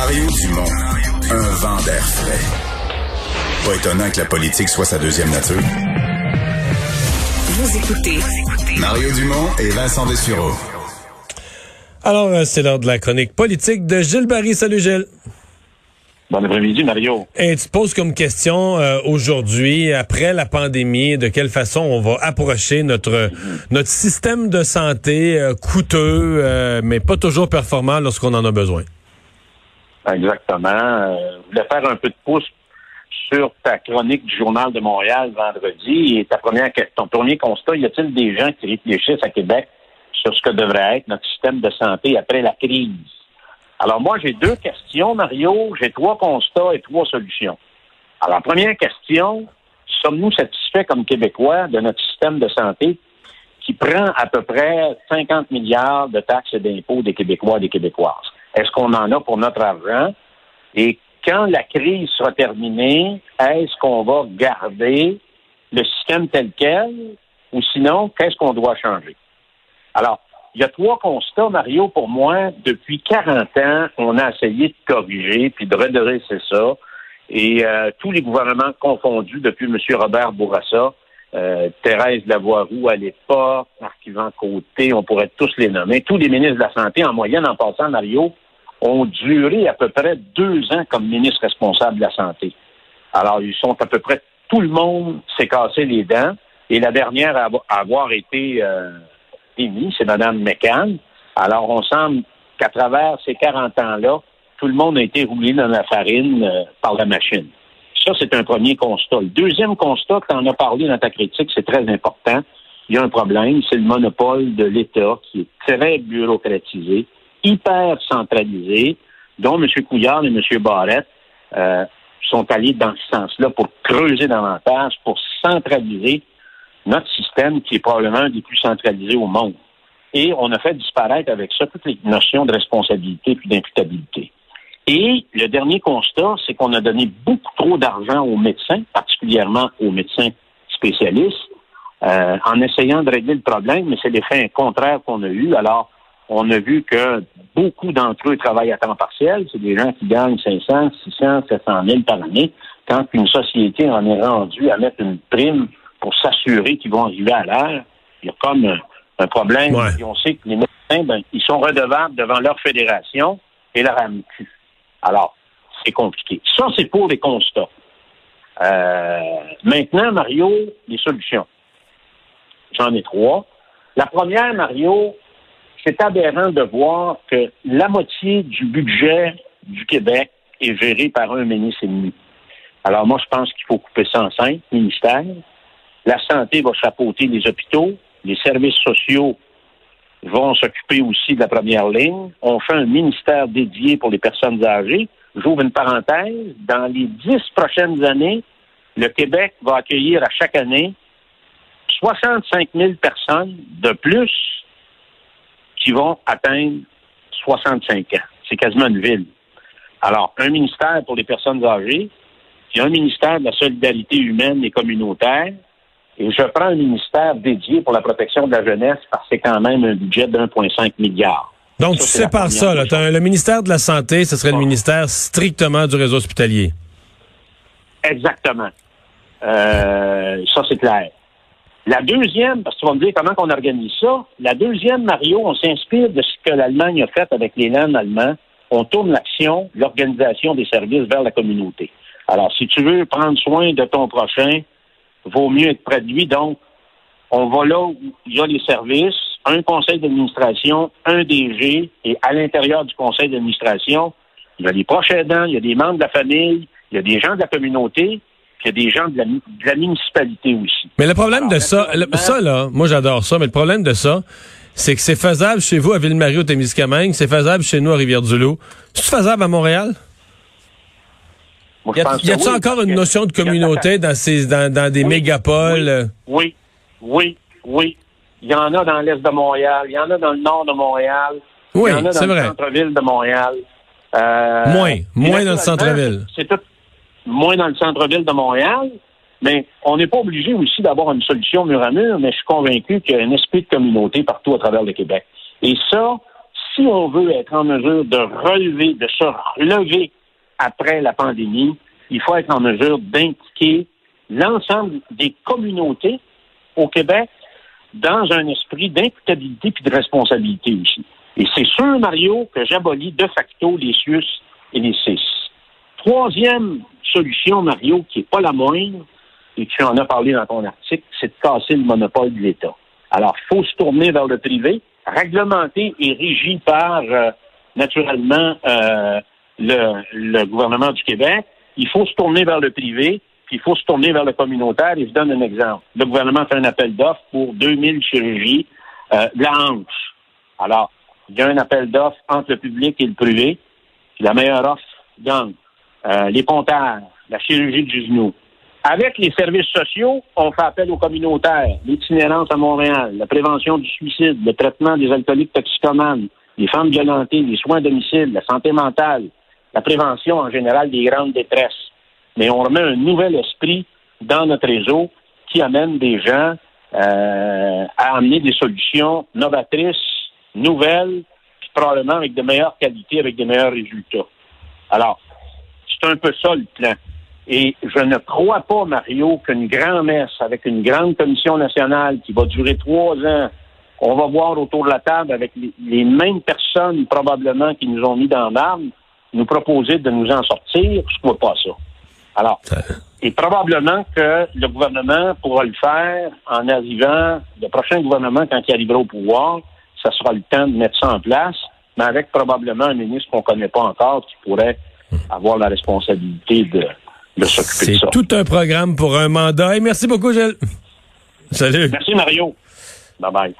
Mario Dumont, un vent d'air frais. Pas étonnant que la politique soit sa deuxième nature. Vous écoutez Mario Dumont et Vincent Dessureau. Alors, euh, c'est l'heure de la chronique politique de Gilles Barry. Salut Gilles. Bon après-midi, Mario. Et tu te poses comme question euh, aujourd'hui, après la pandémie, de quelle façon on va approcher notre notre système de santé euh, coûteux, euh, mais pas toujours performant lorsqu'on en a besoin? Exactement. Euh, je voulais faire un peu de pouce sur ta chronique du Journal de Montréal vendredi et ta première, ton premier constat, y a-t-il des gens qui réfléchissent à Québec sur ce que devrait être notre système de santé après la crise? Alors moi, j'ai deux questions, Mario. J'ai trois constats et trois solutions. Alors, première question, sommes-nous satisfaits comme Québécois de notre système de santé qui prend à peu près 50 milliards de taxes et d'impôts des Québécois et des Québécoises? Est-ce qu'on en a pour notre argent? Et quand la crise sera terminée, est-ce qu'on va garder le système tel quel? Ou sinon, qu'est-ce qu'on doit changer? Alors, il y a trois constats, Mario, pour moi. Depuis 40 ans, on a essayé de corriger puis de redresser ça. Et euh, tous les gouvernements confondus, depuis M. Robert Bourassa, euh, Thérèse Lavoie-Roux à l'époque, Marc-Yvan Côté, on pourrait tous les nommer. Tous les ministres de la Santé, en moyenne, en passant, Mario, ont duré à peu près deux ans comme ministre responsable de la Santé. Alors, ils sont à peu près, tout le monde s'est cassé les dents. Et la dernière à avoir été... Euh, c'est Mme McCann. Alors, on semble qu'à travers ces 40 ans-là, tout le monde a été roulé dans la farine euh, par la machine. Ça, c'est un premier constat. Le deuxième constat, tu en as parlé dans ta critique, c'est très important. Il y a un problème, c'est le monopole de l'État qui est très bureaucratisé, hyper centralisé, dont M. Couillard et M. Barrette euh, sont allés dans ce sens-là pour creuser davantage, pour centraliser notre système qui est probablement un des plus centralisés au monde. Et on a fait disparaître avec ça toutes les notions de responsabilité puis d'imputabilité. Et le dernier constat, c'est qu'on a donné beaucoup trop d'argent aux médecins, particulièrement aux médecins spécialistes, euh, en essayant de régler le problème, mais c'est l'effet contraire qu'on a eu. Alors, on a vu que beaucoup d'entre eux travaillent à temps partiel. C'est des gens qui gagnent 500, 600, 700 000 par année. Quand une société en est rendue à mettre une prime pour s'assurer qu'ils vont arriver à l'heure. Il y a comme un, problème. Et on sait que les médecins, ben, ils sont redevables devant leur fédération et leur AMQ. Alors, c'est compliqué. Ça, c'est pour les constats. Euh, maintenant, Mario, les solutions. J'en ai trois. La première, Mario, c'est aberrant de voir que la moitié du budget du Québec est géré par un ministre et demi. Alors moi, je pense qu'il faut couper ça en cinq ministères. La santé va chapeauter les hôpitaux. Les services sociaux vont s'occuper aussi de la première ligne. On fait un ministère dédié pour les personnes âgées. J'ouvre une parenthèse. Dans les dix prochaines années, le Québec va accueillir à chaque année 65 000 personnes de plus qui vont atteindre 65 ans. C'est quasiment une ville. Alors, un ministère pour les personnes âgées, puis un ministère de la solidarité humaine et communautaire, et je prends un ministère dédié pour la protection de la jeunesse parce que c'est quand même un budget de 1,5 milliard. Donc, tu sépares ça. Là. le ministère de la Santé, ce serait le ministère strictement du réseau hospitalier. Exactement. Euh, ça, c'est clair. La deuxième, parce que tu vas me dire comment on organise ça, la deuxième, Mario, on s'inspire de ce que l'Allemagne a fait avec les landes allemands. On tourne l'action, l'organisation des services vers la communauté. Alors, si tu veux prendre soin de ton prochain, vaut mieux être près de lui. Donc, on va là où il y a les services, un conseil d'administration, un DG, et à l'intérieur du conseil d'administration, il y a des proches aidants, il y a des membres de la famille, il y a des gens de la communauté, puis il y a des gens de la, municipalité aussi. Mais le problème de ça, ça là, moi j'adore ça, mais le problème de ça, c'est que c'est faisable chez vous à Ville-Marie au Témiscamingue, c'est faisable chez nous à Rivière-du-Loup. C'est faisable à Montréal? Y a-t-il encore une notion de communauté dans, ces, dans, des mégapoles? Oui, oui, oui. Il y en a dans l'est de Montréal, il y en a dans le nord de Montréal. Oui, il y en a dans le centre-ville de Montréal. Euh, moins, moins dans le centre-ville. C'est tout moins dans le centre-ville de Montréal. Mais on n'est pas obligé aussi d'avoir une solution mur à mur, mais je suis convaincu qu'il y a un esprit de communauté partout à travers le Québec. Et ça, si on veut être en mesure de relever, de se relever après la pandémie, il faut être en mesure d'impliquer l'ensemble des communautés au Québec dans un esprit d'imputabilité puis de responsabilité aussi. Et c'est sûr, Mario, que j'abolis de facto les CIUS et les CIS. Troisième solution, Mario, qui n'est pas la moindre, et tu en as parlé dans ton article, c'est de casser le monopole de l'État. Alors, il faut se tourner vers le privé, réglementé et régi par, euh, naturellement, euh, le, gouvernement du Québec. Il faut se tourner vers le privé, puis il faut se tourner vers le communautaire. Et je donne un exemple. Le gouvernement fait un appel d'offres pour 2000 chirurgies euh, de la hanche. Alors, il y a un appel d'offres entre le public et le privé. Puis la meilleure offre gagne. Euh, les pontages, la chirurgie du genou. Avec les services sociaux, on fait appel aux communautaires, l'itinérance à Montréal, la prévention du suicide, le traitement des alcooliques toxicomanes, les femmes violentées, les soins à domicile, la santé mentale, la prévention en général des grandes détresses. Mais on remet un nouvel esprit dans notre réseau qui amène des gens euh, à amener des solutions novatrices, nouvelles, puis probablement avec de meilleures qualités, avec de meilleurs résultats. Alors, c'est un peu ça le plan. Et je ne crois pas, Mario, qu'une grand-messe avec une grande commission nationale qui va durer trois ans, on va voir autour de la table avec les, mêmes personnes probablement qui nous ont mis dans l'arme, nous proposer de nous en sortir, je ne crois pas ça. Alors, et probablement que le gouvernement pourra le faire en arrivant, le prochain gouvernement, quand il arrivera au pouvoir, ça sera le temps de mettre ça en place, mais avec probablement un ministre qu'on ne connaît pas encore qui pourrait avoir la responsabilité de, c'est tout un programme pour un mandat. Et merci beaucoup, Gilles. Salut. Merci, Mario. Bye bye.